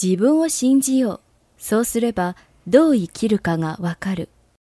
自分を信じよう。そうすればどう生きるかがわかる。